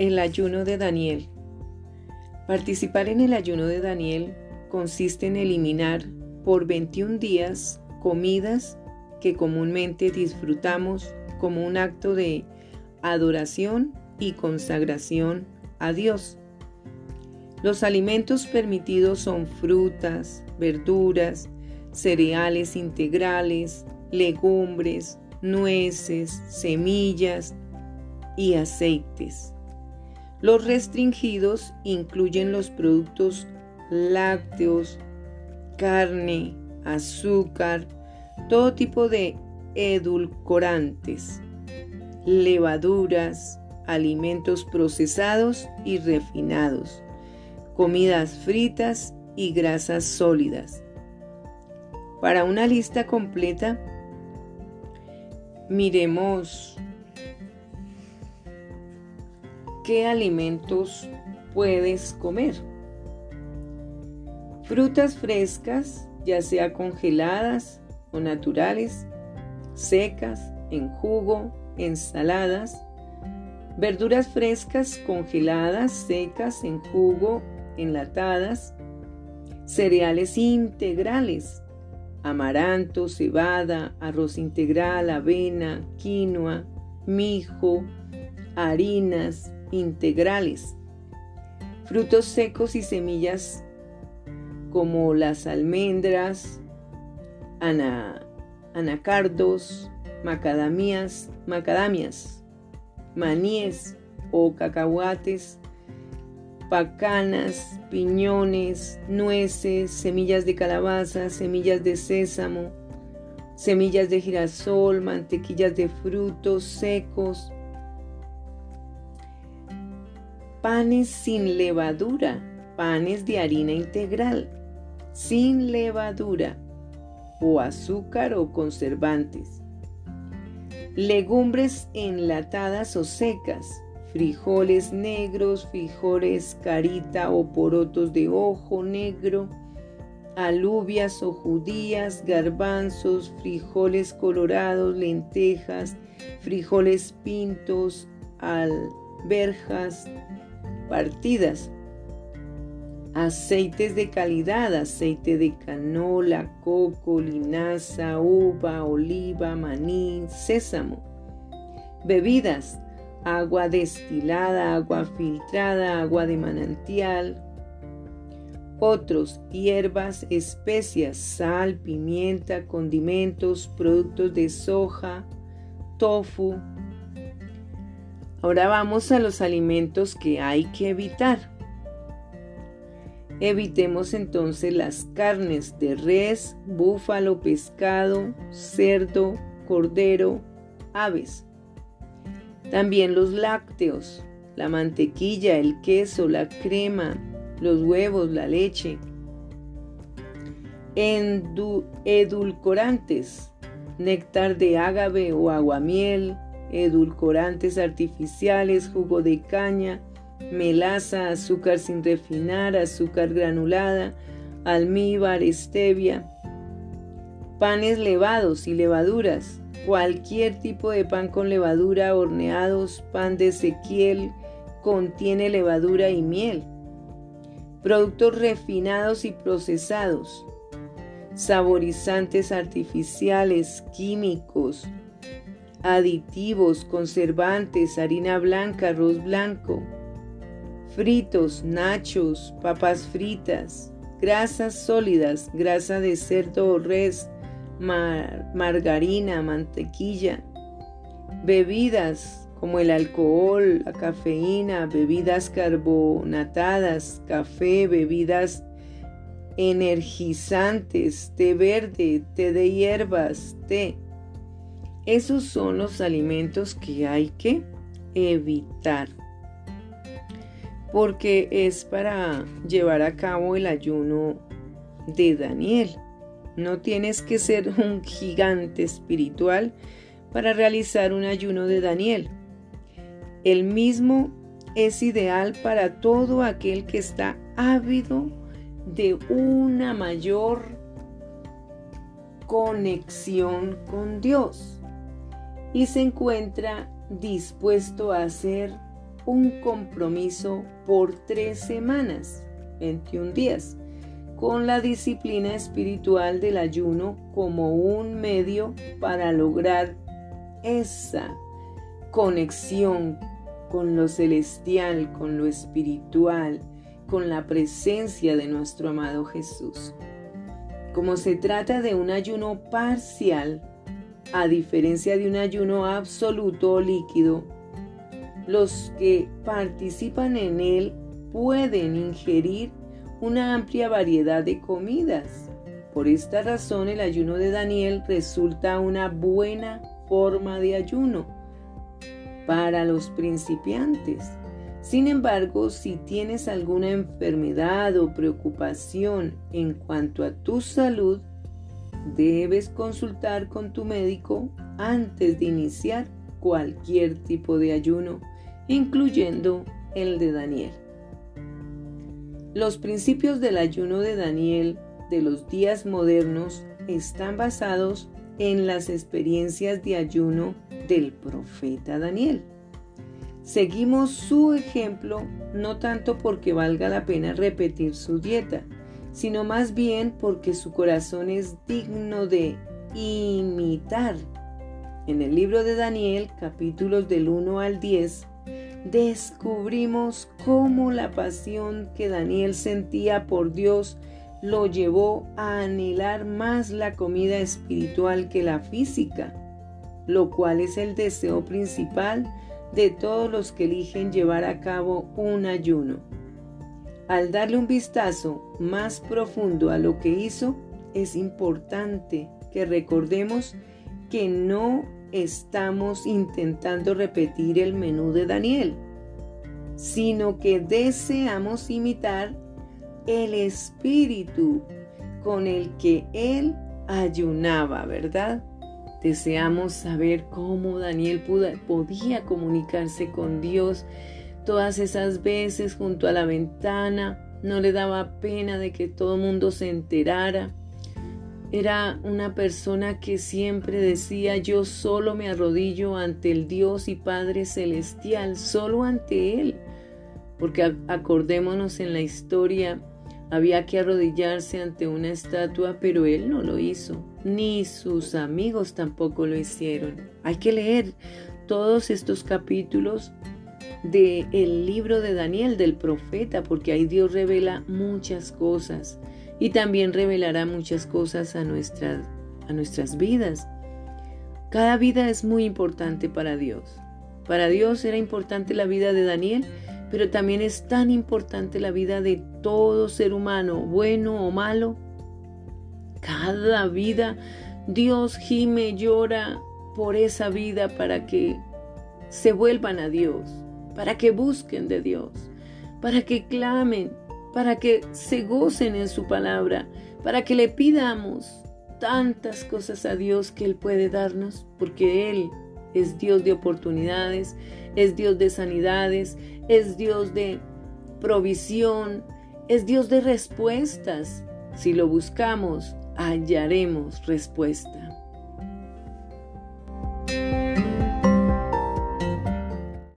El ayuno de Daniel. Participar en el ayuno de Daniel consiste en eliminar por 21 días comidas que comúnmente disfrutamos como un acto de adoración y consagración a Dios. Los alimentos permitidos son frutas, verduras, cereales integrales, legumbres, nueces, semillas y aceites. Los restringidos incluyen los productos lácteos, carne, azúcar, todo tipo de edulcorantes, levaduras, alimentos procesados y refinados, comidas fritas y grasas sólidas. Para una lista completa, miremos qué alimentos puedes comer. Frutas frescas, ya sea congeladas o naturales, secas, en jugo, ensaladas. Verduras frescas, congeladas, secas, en jugo, enlatadas. Cereales integrales, amaranto, cebada, arroz integral, avena, quinoa, mijo, harinas, integrales, frutos secos y semillas como las almendras, anacardos, macadamias, macadamias, maníes o cacahuates, pacanas, piñones, nueces, semillas de calabaza, semillas de sésamo, semillas de girasol, mantequillas de frutos secos, panes sin levadura, panes de harina integral, sin levadura o azúcar o conservantes, legumbres enlatadas o secas, frijoles negros, frijoles carita o porotos de ojo negro, alubias o judías, garbanzos, frijoles colorados, lentejas, frijoles pintos, alberjas, partidas. Aceites de calidad, aceite de canola, coco, linaza, uva, oliva, maní, sésamo. Bebidas, agua destilada, agua filtrada, agua de manantial. Otros, hierbas, especias, sal, pimienta, condimentos, productos de soja, tofu, Ahora vamos a los alimentos que hay que evitar. Evitemos entonces las carnes de res, búfalo, pescado, cerdo, cordero, aves. También los lácteos, la mantequilla, el queso, la crema, los huevos, la leche. edulcorantes, néctar de ágave o aguamiel, edulcorantes artificiales, jugo de caña, melaza, azúcar sin refinar, azúcar granulada, almíbar, stevia, panes levados y levaduras, cualquier tipo de pan con levadura, horneados, pan de Ezequiel, contiene levadura y miel, productos refinados y procesados, saborizantes artificiales, químicos, aditivos, conservantes, harina blanca, arroz blanco, fritos, nachos, papas fritas, grasas sólidas, grasa de cerdo o res, margarina, mantequilla, bebidas como el alcohol, la cafeína, bebidas carbonatadas, café, bebidas energizantes, té verde, té de hierbas, té esos son los alimentos que hay que evitar. Porque es para llevar a cabo el ayuno de Daniel. No tienes que ser un gigante espiritual para realizar un ayuno de Daniel. El mismo es ideal para todo aquel que está ávido de una mayor conexión con Dios y se encuentra dispuesto a hacer un compromiso por tres semanas, 21 días, con la disciplina espiritual del ayuno como un medio para lograr esa conexión con lo celestial, con lo espiritual, con la presencia de nuestro amado Jesús. Como se trata de un ayuno parcial, a diferencia de un ayuno absoluto o líquido, los que participan en él pueden ingerir una amplia variedad de comidas. Por esta razón el ayuno de Daniel resulta una buena forma de ayuno para los principiantes. Sin embargo, si tienes alguna enfermedad o preocupación en cuanto a tu salud, debes consultar con tu médico antes de iniciar cualquier tipo de ayuno, incluyendo el de Daniel. Los principios del ayuno de Daniel de los días modernos están basados en las experiencias de ayuno del profeta Daniel. Seguimos su ejemplo no tanto porque valga la pena repetir su dieta, sino más bien porque su corazón es digno de imitar. En el libro de Daniel, capítulos del 1 al 10, descubrimos cómo la pasión que Daniel sentía por Dios lo llevó a anhelar más la comida espiritual que la física, lo cual es el deseo principal de todos los que eligen llevar a cabo un ayuno. Al darle un vistazo más profundo a lo que hizo, es importante que recordemos que no estamos intentando repetir el menú de Daniel, sino que deseamos imitar el espíritu con el que él ayunaba, ¿verdad? Deseamos saber cómo Daniel podía comunicarse con Dios todas esas veces junto a la ventana. No le daba pena de que todo el mundo se enterara. Era una persona que siempre decía, yo solo me arrodillo ante el Dios y Padre Celestial, solo ante Él. Porque acordémonos en la historia, había que arrodillarse ante una estatua, pero Él no lo hizo ni sus amigos tampoco lo hicieron. Hay que leer todos estos capítulos del el libro de Daniel, del profeta, porque ahí Dios revela muchas cosas y también revelará muchas cosas a, a nuestras vidas. Cada vida es muy importante para Dios. Para Dios era importante la vida de Daniel, pero también es tan importante la vida de todo ser humano, bueno o malo, cada vida. Dios gime, llora por esa vida para que se vuelvan a Dios, para que busquen de Dios, para que clamen, para que se gocen en su palabra, para que le pidamos tantas cosas a Dios que Él puede darnos, porque Él es Dios de oportunidades, es Dios de sanidades, es Dios de provisión, es Dios de respuestas. Si lo buscamos, hallaremos respuesta.